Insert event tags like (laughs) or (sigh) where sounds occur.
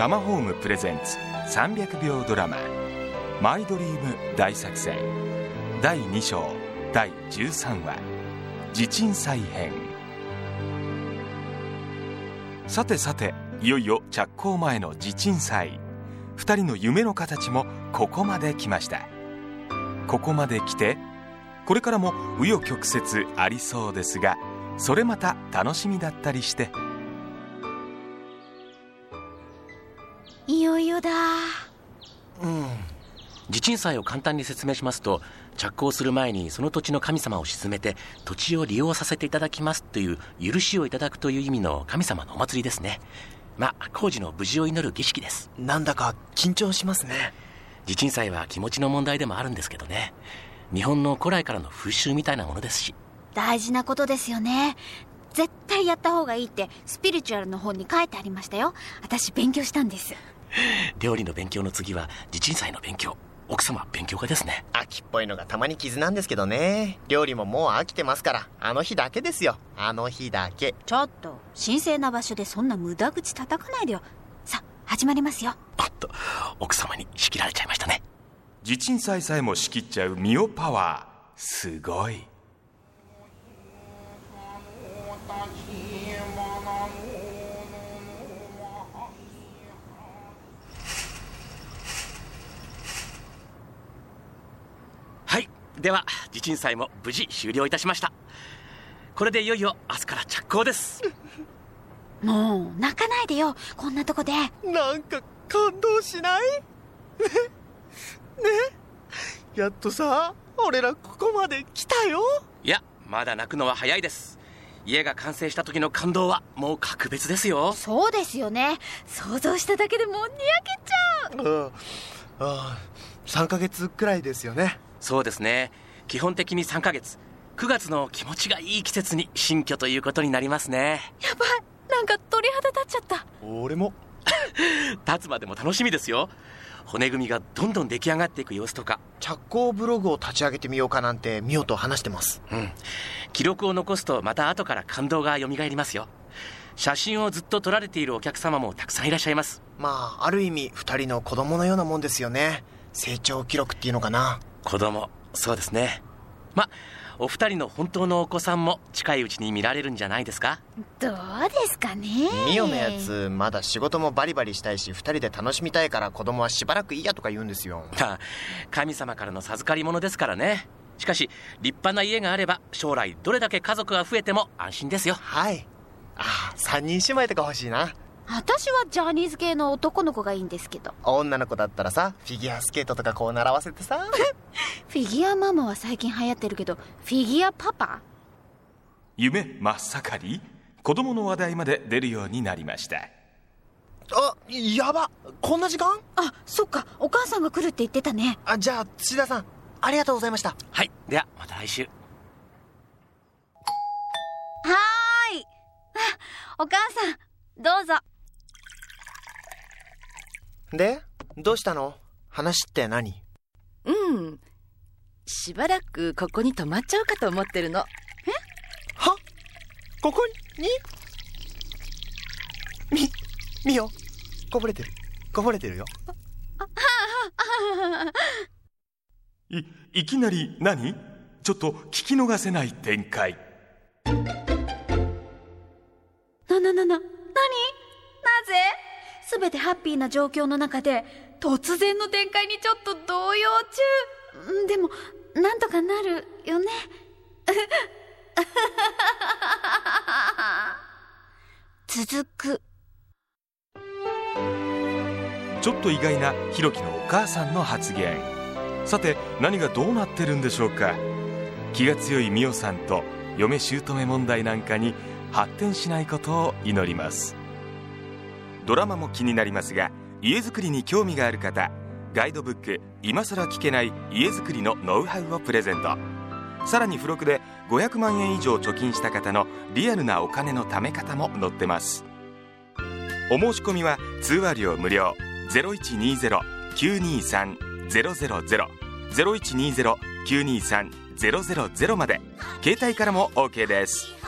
タマホームプレゼンツ300秒ドラマ「マイドリーム大作戦」第2章第13話「地鎮祭編」さてさていよいよ着工前の地鎮祭。2人の夢の形もここまで来ました。ここまで来てこれからも紆余曲折ありそうですがそれまた楽しみだったりしてだ。うん。地鎮祭を簡単に説明しますと着工する前にその土地の神様を鎮めて土地を利用させていただきますという許しをいただくという意味の神様のお祭りですね。まあ工事の無事を祈る儀式です。なんだか緊張しますね。地鎮祭は気持ちの問題でもあるんですけどね。日本の古来からの風習みたいなものですし。大事なことですよね。絶対やった方がいいってスピリチュアルの本に書いてありましたよ。私勉強したんです料理の勉強の次は地鎮祭の勉強。奥様勉強家ですね。秋っぽいのがたまに傷なんですけどね。料理ももう飽きてますから。あの日だけですよ。あの日だけ。ちょっと神聖な場所でそんな無駄口叩かないでよ。さ始まりますよ。おっと奥様に仕切られちゃいましたね。地鎮祭さえも仕切っちゃうミオパワー。すごいでは地鎮祭も無事終了いたしました。これでいよいよ明日から着工です。(laughs) もう泣かないでよこんなとこで。なんか感動しない？(laughs) ね？ね？やっとさ俺らここまで来たよ。いやまだ泣くのは早いです。家が完成した時の感動はもう格別ですよ。そうですよね。想像しただけでもうにやけちゃう。うん。ああ3ヶ月くらいですよねそうですね。基本的に3ヶ月。9月の気持ちがいい季節に新居ということになりますね。やばい。なんか鳥肌立っちゃった。俺も。(laughs) 立つまでも楽しみですよ。骨組みがどんどん出来上がっていく様子とか。着工ブログを立ち上げてみようかなんてミオと話してます。うん。記録を残すとまた後から感動が蘇りますよ。写真をずっと撮られているお客様もたくさんいらっしゃいます。まあある意味2人の子供のようなもんですよね。成長記録っていうのかな子供。そうですね。まお二人の本当のお子さんも近いうちに見られるんじゃないですか？どうですかね。ミオのやつまだ仕事もバリバリしたいし2人で楽しみたいから子供はしばらくいいやとか言うんですよ。ま (laughs) あ神様からの授かり物ですからね。しかし立派な家があれば将来どれだけ家族が増えても安心ですよ。はい。ああ3人姉妹とか欲しいな私はジャニーズ系の男の子がいいんですけど。女の子だったらさフィギュアスケートとかこう習わせてさ。(laughs) フィギュアママは最近流行ってるけどフィギュアパパ？夢真っ盛り？子供の話題まで出るようになりました。あやば。こんな時間？あそっか。お母さんが来るって言ってたね。あじゃあ土田さんありがとうございました。はい。ではまた来週。はーい。あお母さんどうぞでどうしたの？話って何？うん。しばらくここに泊まっちゃうかと思ってるの。は？ここに？みみよ。こぼれてる。こぼれてるよ。いいきなり何？ちょっと聞き逃せない展開すべてハッピーな状況の中で突然の展開にちょっと動揺中。んでもなんとかなるよね。(laughs) 続く。ちょっと意外なひろきのお母さんの発言。さて何がどうなってるんでしょうか。気が強い美桜さんと嫁姑問題なんかに発展しないことを祈りますドラマも気になりますが家づくりに興味がある方ガイドブック「今さら聞けない家づくりのノウハウ」をプレゼント。さらに付録で500万円以上貯金した方のリアルなお金の貯め方も載ってます。お申し込みは通話料無料。0120-923-000 0120-923-000まで。携帯からも OK です。